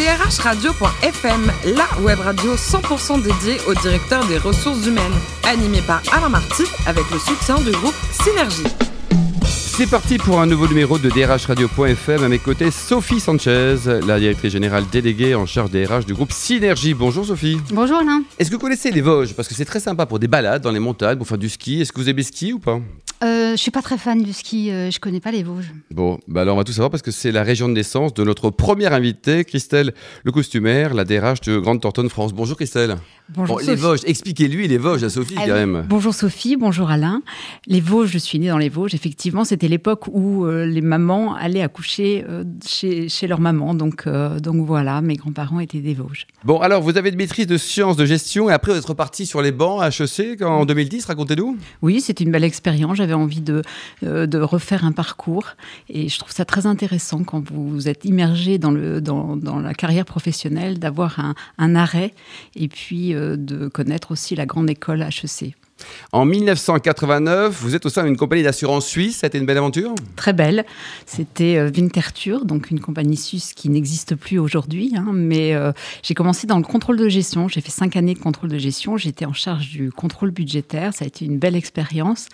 drhradio.fm, la web radio 100% dédiée au directeur des ressources humaines, animée par Alain Marty avec le soutien du groupe Synergie. C'est parti pour un nouveau numéro de drhradio.fm. À mes côtés, Sophie Sanchez, la directrice générale déléguée en charge des RH du groupe Synergie. Bonjour Sophie. Bonjour Alain. Est-ce que vous connaissez les Vosges? Parce que c'est très sympa pour des balades dans les montagnes, pour faire du ski. Est-ce que vous aimez ski ou pas? Euh, je suis pas très fan du ski, euh, je connais pas les Vosges. Bon, bah alors on va tout savoir parce que c'est la région de naissance de notre première invitée, Christelle Le Costumaire, la DRH de Grande Tortonne France. Bonjour Christelle. Bonjour les Vosges, expliquez-lui les Vosges à Sophie Ah quand même. Bonjour Sophie, bonjour Alain. Les Vosges, je suis née dans les Vosges. Effectivement, c'était l'époque où euh, les mamans allaient accoucher euh, chez, chez leur maman. Donc, euh, donc voilà, mes grands-parents étaient des Vosges. Bon, alors vous avez une maîtrise de sciences de gestion et après vous êtes reparti sur les bancs à HEC en 2010, racontez-nous. Oui, c'était une belle expérience. J'avais envie de, euh, de refaire un parcours. Et je trouve ça très intéressant quand vous êtes immergé dans, le, dans, dans la carrière professionnelle, d'avoir un, un arrêt et puis euh, de connaître aussi la grande école HEC. En 1989, vous êtes au sein d'une compagnie d'assurance suisse, ça a été une belle aventure? Très belle. C'était euh, Winterthur, donc une compagnie suisse qui n'existe plus aujourd'hui. hein, mais euh, j'ai commencé dans le contrôle de gestion. J'ai fait cinq années de contrôle de gestion. J'étais en charge du contrôle budgétaire. Ça a été une belle expérience.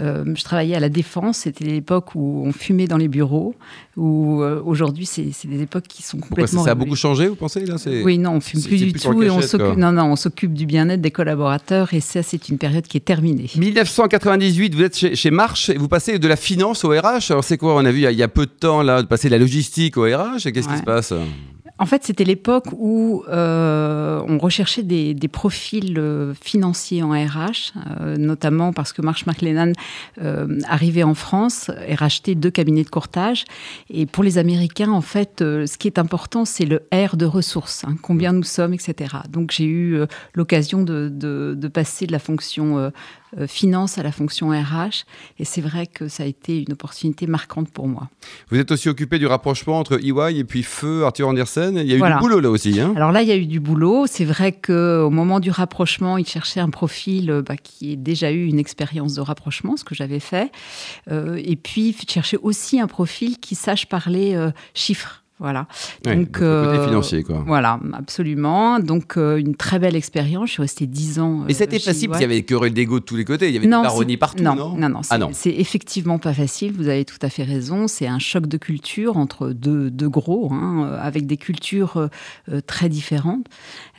Euh, je travaillais à la défense. C'était l'époque où on fumait dans les bureaux. Où euh, aujourd'hui, c'est des époques qui sont Pourquoi ça, complètement. ça a beaucoup changé, vous pensez là Oui, non, on fume c'est- plus du plus tout et on s'occupe. Non, non, on s'occupe du bien-être des collaborateurs et ça, c'est une période qui est terminée. 1998, vous êtes chez, chez Marche et vous passez de la finance au RH. Alors c'est quoi On a vu il y a- il y, a peu de temps là de passer de la logistique au RH. Et qu'est-ce qui se passe? En fait, c'était l'époque où euh, on recherchait des, des profils euh, financiers en RH, euh, notamment parce que Marsh McLennan arrivait en France et rachetait deux cabinets de courtage. Et pour les Américains, en fait, ce qui est important, c'est le R de ressources, hein, combien nous sommes, etc. Donc j'ai eu l'occasion de, de- de passer de la fonction finance à la fonction RH. Et c'est vrai que ça a été une opportunité marquante pour moi. Vous êtes aussi occupé du rapprochement entre EY et puis Feu, Arthur Andersen. Il y a eu Voilà. du boulot là aussi. Hein Alors là, il y a eu du boulot. C'est vrai qu'au moment du rapprochement, il cherchait un profil euh, bah, qui ait déjà eu une expérience de rapprochement, ce que j'avais fait. Euh, et puis, il cherchait aussi un profil qui sache parler euh, chiffres. Voilà. Ouais, Donc, côté euh, financier quoi. Voilà, absolument. Donc, euh, une très belle expérience. Je suis restée 10 ans. Et euh, c'était chez facile parce qu'il y avait des querelles d'ego de tous les côtés. Il y avait des baronnies c'est- partout, non non, non, non, Ah c'est- non. C'est effectivement pas facile. Vous avez tout à fait raison. C'est un choc de culture entre deux, deux gros, hein, euh, avec des cultures euh, euh, très différentes.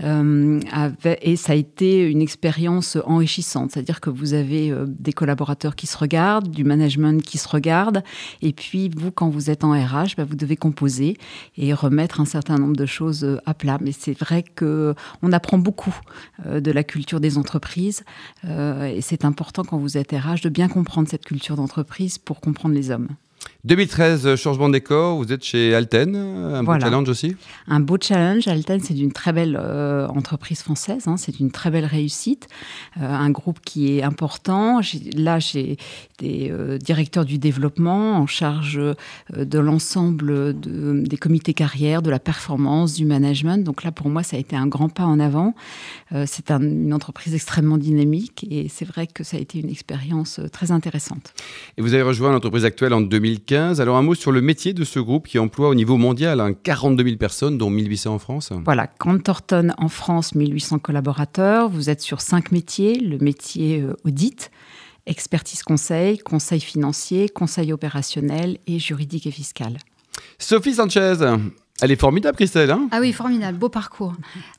Euh, avec- et ça a été une expérience enrichissante. C'est-à-dire que vous avez euh, des collaborateurs qui se regardent, du management qui se regarde, et puis vous, quand vous êtes en RH, bah, vous devez composer et remettre un certain nombre de choses euh, à plat. Mais c'est vrai que on apprend beaucoup euh, de la culture des entreprises. Euh, et c'est important quand vous êtes RH de bien comprendre cette culture d'entreprise pour comprendre les hommes. 2013, euh, changement de décor. Vous êtes chez Alten, un beau challenge aussi. Un beau challenge. Alten, c'est une très belle euh, entreprise française. hein, c'est une très belle réussite. Euh, un groupe qui est important. Là, j'ai des euh, directeurs du développement en charge euh, de l'ensemble de- des comités carrières, de la performance, du management. Donc là, pour moi, ça a été un grand pas en avant. Euh, c'est un- une entreprise extrêmement dynamique et c'est vrai que ça a été une expérience euh, très intéressante. Et vous avez rejoint l'entreprise actuelle en 2015. Alors un mot sur le métier de ce groupe qui emploie au niveau mondial hein, 42 000 personnes, dont 1800 en France. Voilà, Grant Thornton en France, 1800 collaborateurs. Vous êtes sur cinq métiers. Le métier euh, audit, expertise conseil, conseil financier, conseil opérationnel et juridique et fiscal. Sophie Sanchez. Elle est formidable, Christelle. Hein Ah oui, formidable, beau parcours.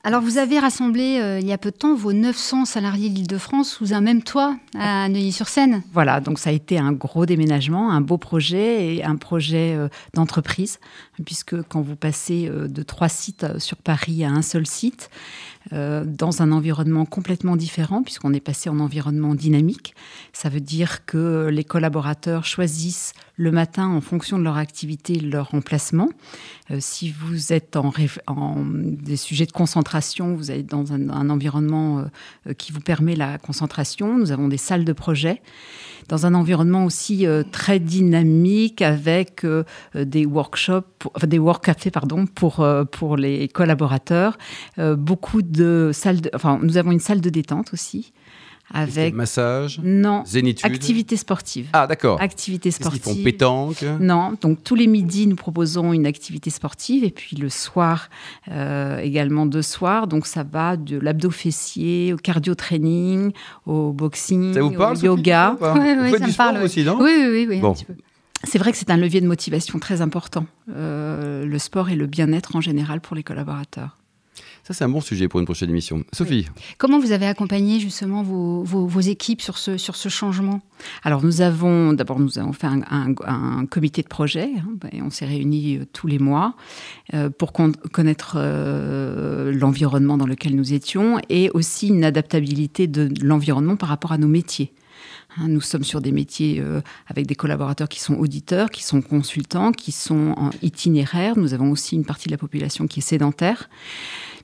Alors, vous avez rassemblé euh, il y a peu de temps vos 900 salariés d'Île-de-France sous un même toit à Neuilly-sur-Seine. Voilà, donc ça a été un gros déménagement, un beau projet et un projet euh, d'entreprise, puisque quand vous passez euh, de trois sites sur Paris à un seul site, euh, dans un environnement complètement différent, puisqu'on est passé en environnement dynamique, ça veut dire que les collaborateurs choisissent le matin en fonction de leur activité leur emplacement. Euh, si vous êtes en, des sujets de concentration, vous êtes dans un, environnement euh, qui vous permet la concentration. Nous avons des salles de projet dans un environnement aussi euh, très dynamique avec euh, des workshops, enfin, des work cafés pardon pour euh, pour les collaborateurs. Euh, beaucoup de salles, de- enfin nous avons une salle de détente aussi avec massage, non, zénitude, activité sportive. Ah d'accord. Activité sportive. Ils font pétanque? Non, donc tous les midis nous proposons une activité sportive et puis le soir euh, également deux soirs. Donc ça va de l'abdo fessier au cardio training, au boxing, ça vous parle, au yoga. Oui, oui, ça me parle aussi, non? Oui, oui, oui, oui bon. un petit peu. C'est vrai que c'est un levier de motivation très important, euh, le sport et le bien-être en général pour les collaborateurs. Ça, c'est un bon sujet pour une prochaine émission. Sophie Comment vous avez accompagné justement vos, vos, vos équipes sur ce, sur ce changement? Alors, nous avons d'abord nous avons fait un, un, un comité de projet hein, et on s'est réunis euh, tous les mois euh, pour con connaître euh, l'environnement dans lequel nous étions et aussi une adaptabilité de l'environnement par rapport à nos métiers. Hein, Nous sommes sur des métiers euh, avec des collaborateurs qui sont auditeurs, qui sont consultants, qui sont en itinéraire. Nous avons aussi une partie de la population qui est sédentaire.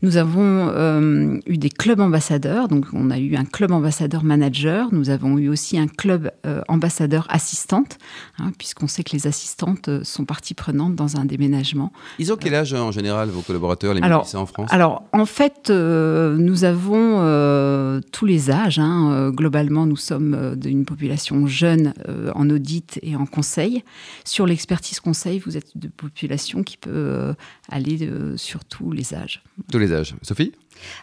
Nous avons euh, eu des clubs ambassadeurs, donc on a eu un club ambassadeur manager, nous avons eu aussi un club euh, ambassadeur assistante, hein, puisqu'on sait que les assistantes euh, sont partie prenante dans un déménagement. Ils ont quel âge en général, vos collaborateurs, les Alors, en France? Alors, en fait, nous avons tous les âges. hein. Globalement, nous sommes d'une population jeune en audit et en conseil. Sur l'expertise conseil, vous êtes une population qui peut aller sur tous les âges. Tous les Sophie?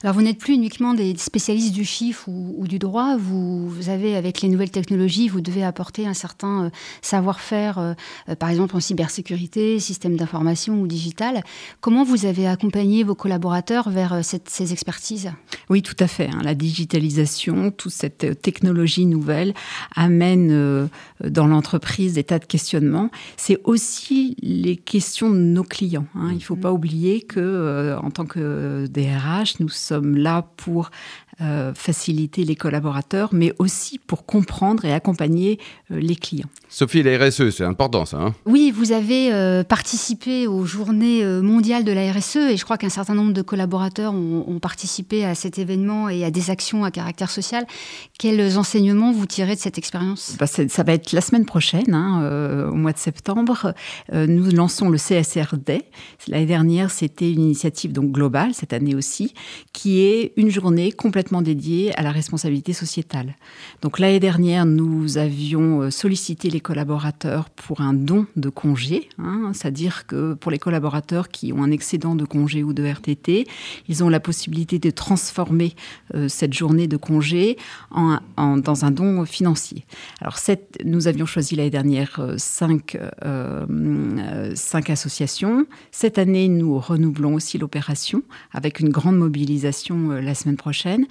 Alors, vous n'êtes plus uniquement des spécialistes du chiffre ou, ou du droit. Vous, vous, avez, avec les nouvelles technologies, vous devez apporter un certain euh, savoir-faire, euh, euh, par exemple en cybersécurité, système d'information ou digital. Comment vous avez accompagné vos collaborateurs vers cette, ces expertises? Oui, tout à fait. hein. La digitalisation, toute cette technologie nouvelle amène dans l'entreprise des tas de questionnements. C'est aussi les questions de nos clients. hein. Il ne faut pas oublier que, en tant que DRH, nous sommes là pour euh, faciliter les collaborateurs, mais aussi pour comprendre et accompagner euh, les clients. Sophie, la RSE, c'est important ça. Hein? Oui, vous avez euh, participé aux journées mondiales de la RSE et je crois qu'un certain nombre de collaborateurs ont, ont, participé à cet événement et à des actions à caractère social. Quels enseignements vous tirez de cette expérience? Bah, Ça va être la semaine prochaine, hein, euh, au mois de septembre. Euh, nous lançons le CSR Day. L'année dernière, c'était une initiative donc globale, cette année aussi, qui est une journée complètement dédiée à la responsabilité sociétale. Donc l'année dernière, nous avions euh, sollicité les collaborateurs pour un don de congé, hein, c'est-à-dire que pour les collaborateurs qui ont un excédent de congé ou de RTT, ils ont la possibilité de transformer euh, cette journée de congé en, dans un don financier. Alors nous avions choisi l'année dernière euh, cinq, cinq associations. Cette année, nous renouvelons aussi l'opération avec une grande mobilisation la semaine prochaine.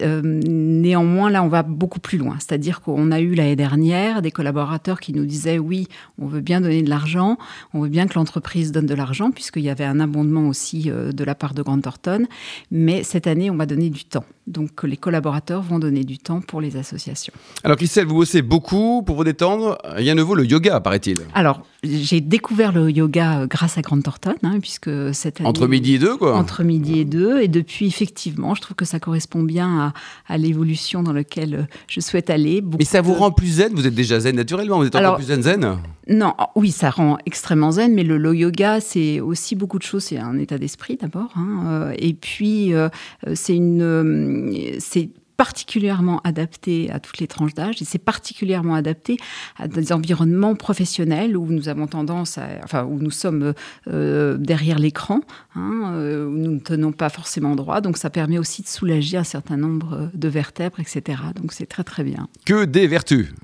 Euh, néanmoins, là, on va beaucoup plus loin. C'est-à-dire qu'on a eu l'année dernière des collaborateurs qui nous disaient oui, on veut bien donner de l'argent, on veut bien que l'entreprise donne de l'argent, puisqu'il y avait un abondement aussi euh, de la part de Grant Thornton. Mais cette année, on va donner du temps. Donc, les collaborateurs vont donner du temps pour les associations. Alors, Christelle, vous bossez beaucoup pour vous détendre. Rien ne vaut le yoga, paraît-il. Alors, j'ai découvert le yoga grâce à Grant Thornton, hein, puisque cette année. Entre midi et deux, quoi. Entre midi et deux. Et depuis, effectivement, je trouve que ça correspond bien à, à l'évolution dans laquelle je souhaite aller. Mais ça vous de... rend plus zen? Vous êtes déjà zen naturellement Vous êtes encore plus zen zen? Non, oui, ça rend extrêmement zen, mais le, le yoga, c'est aussi beaucoup de choses. C'est un état d'esprit d'abord. Hein, et puis, euh, c'est une. c'est particulièrement adapté à toutes les tranches d'âge et c'est particulièrement adapté à des environnements professionnels où nous avons tendance à, enfin, où nous sommes euh, derrière l'écran, hein, euh, où nous ne tenons pas forcément droit. Donc, ça permet aussi de soulager un certain nombre de vertèbres, etc. Donc, c'est très, très bien. Que des vertus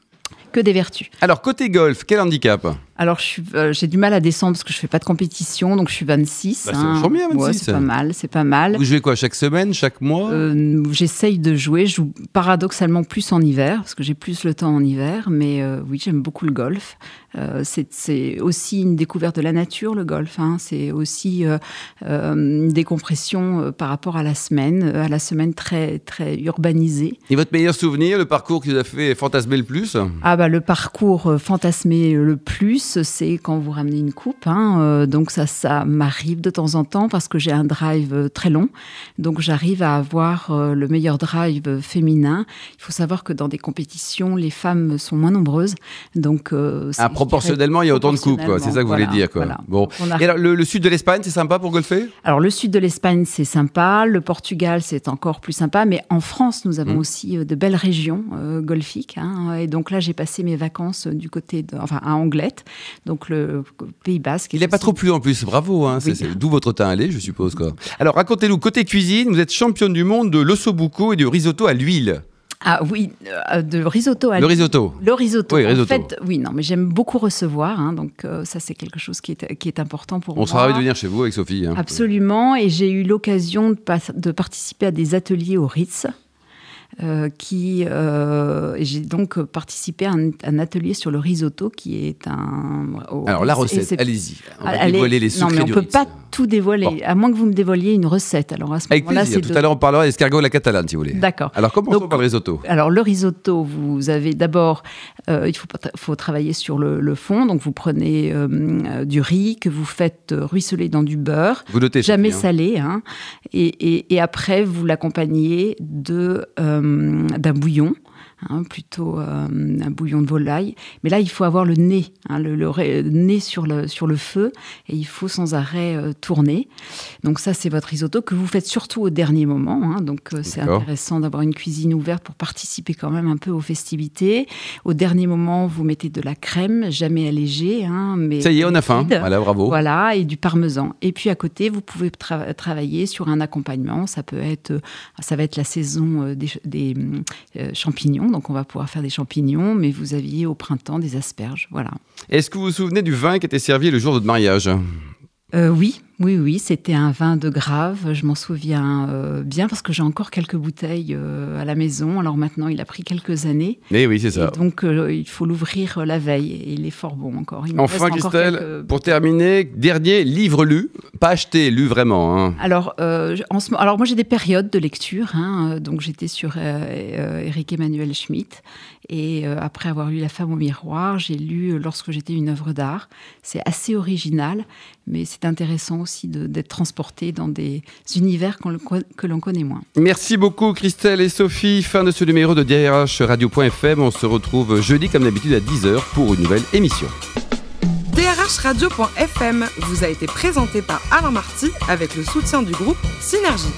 que des vertus. Alors, côté golf, quel handicap? Alors, j'ai euh, du mal à descendre parce que je fais pas de compétition, donc je suis 26. Bah, hein. C'est bien, 26. Ouais, c'est pas mal, c'est pas mal. Vous jouez quoi chaque semaine, chaque mois? Euh, J'essaye de jouer. Je joue paradoxalement plus en hiver parce que j'ai plus le temps en hiver. Mais euh, oui, j'aime beaucoup le golf. C'est aussi une découverte de la nature, le golf. Hein. C'est aussi une décompression par rapport à la semaine, à la semaine très très urbanisée. Et votre meilleur souvenir, le parcours qui vous a fait fantasmer le plus? Ah bah le parcours fantasmé le plus plus, c'est quand vous ramenez une coupe. Hein, euh, donc ça, ça m'arrive de temps en temps parce que j'ai un drive euh, très long. Donc j'arrive à avoir euh, le meilleur drive féminin. Il faut savoir que dans des compétitions, les femmes sont moins nombreuses. Donc ah, proportionnellement, il y a autant de coupes. C'est ça que vous voulez dire. Quoi. Bon. Et alors, le, sud de l'Espagne, c'est sympa pour golfer? Alors le sud de l'Espagne, c'est sympa. Le Portugal, c'est encore plus sympa. Mais en France, nous avons mmh. aussi de belles régions golfiques. Hein, et donc là, j'ai passé mes vacances du côté de, enfin, à Anglette, donc le Pays Basque. Il n'est pas trop plu en plus, bravo. Hein, d'où votre teint allé, je suppose. Quoi. Alors racontez-nous, côté cuisine, vous êtes championne du monde de l'ossobuco et du risotto à l'huile. Ah oui, euh, de risotto à Le risotto. Le risotto. Oui, risotto. En fait, oui, non, mais j'aime beaucoup recevoir, hein, donc euh, ça c'est quelque chose qui est, qui est important pour moi. On sera ravis de venir chez vous avec Sophie. Hein. Absolument, et j'ai eu l'occasion de, de, participer à des ateliers au Ritz. Euh, qui euh, j'ai donc participé à un, atelier sur le risotto qui est un. Alors la recette, allez-y. On va dévoiler les secrets non, mais on peut pas tout dévoiler, à moins que vous me dévoiliez une recette. Alors à ce moment-là, c'est tout à l'heure on parlera d'escargot à la catalane, si vous voulez. D'accord. Alors commençons par le risotto. Alors le risotto, vous avez d'abord, euh, il faut, faut travailler sur le, fond. Donc vous prenez du riz que vous faites ruisseler dans du beurre, vous notez, jamais salé, hein, et, et, après vous l'accompagnez de d'un bouillon Hein, plutôt euh, un bouillon de volaille. Mais là, il faut avoir le nez, hein, le, nez sur le, sur le feu, et il faut sans arrêt euh, tourner. Donc ça, c'est votre risotto que vous faites surtout au dernier moment. Hein. donc euh, c'est intéressant d'avoir une cuisine ouverte pour participer quand même un peu aux festivités. Au dernier moment, vous mettez de la crème, jamais allégée. mais ça y est, on a faim. Voilà, bravo. Voilà, et du parmesan. Et puis à côté, vous pouvez travailler sur un accompagnement. Ça peut être, ça va être la saison des, des champignons donc on va pouvoir faire des champignons, mais vous aviez au printemps des asperges. Voilà. Est-ce que vous vous souvenez du vin qui était servi le jour de votre mariage? Euh, Oui, oui, oui, c'était un vin de Grave. Je m'en souviens euh, bien parce que j'ai encore quelques bouteilles euh, à la maison. Alors maintenant, il a pris quelques années. Mais oui, c'est ça. donc, euh, il faut l'ouvrir la veille. Et il est fort bon encore. enfin, Christelle, pour terminer, dernier livre lu, pas acheté, lu vraiment. Hein. Alors, en ce... Alors, moi, j'ai des périodes de lecture. Hein. donc, j'étais sur Eric Emmanuel Schmitt. Et après avoir lu La femme au miroir, j'ai lu Lorsque j'étais une œuvre d'art. C'est assez original, mais c'est intéressant aussi d'être transporté dans des univers que l'on connaît moins. Merci beaucoup Christelle et Sophie. Fin de ce numéro de DRH Radio.fm. On se retrouve jeudi comme d'habitude à 10h pour une nouvelle émission. DRH Radio.fm vous a été présenté par Alain Marty avec le soutien du groupe Synergie.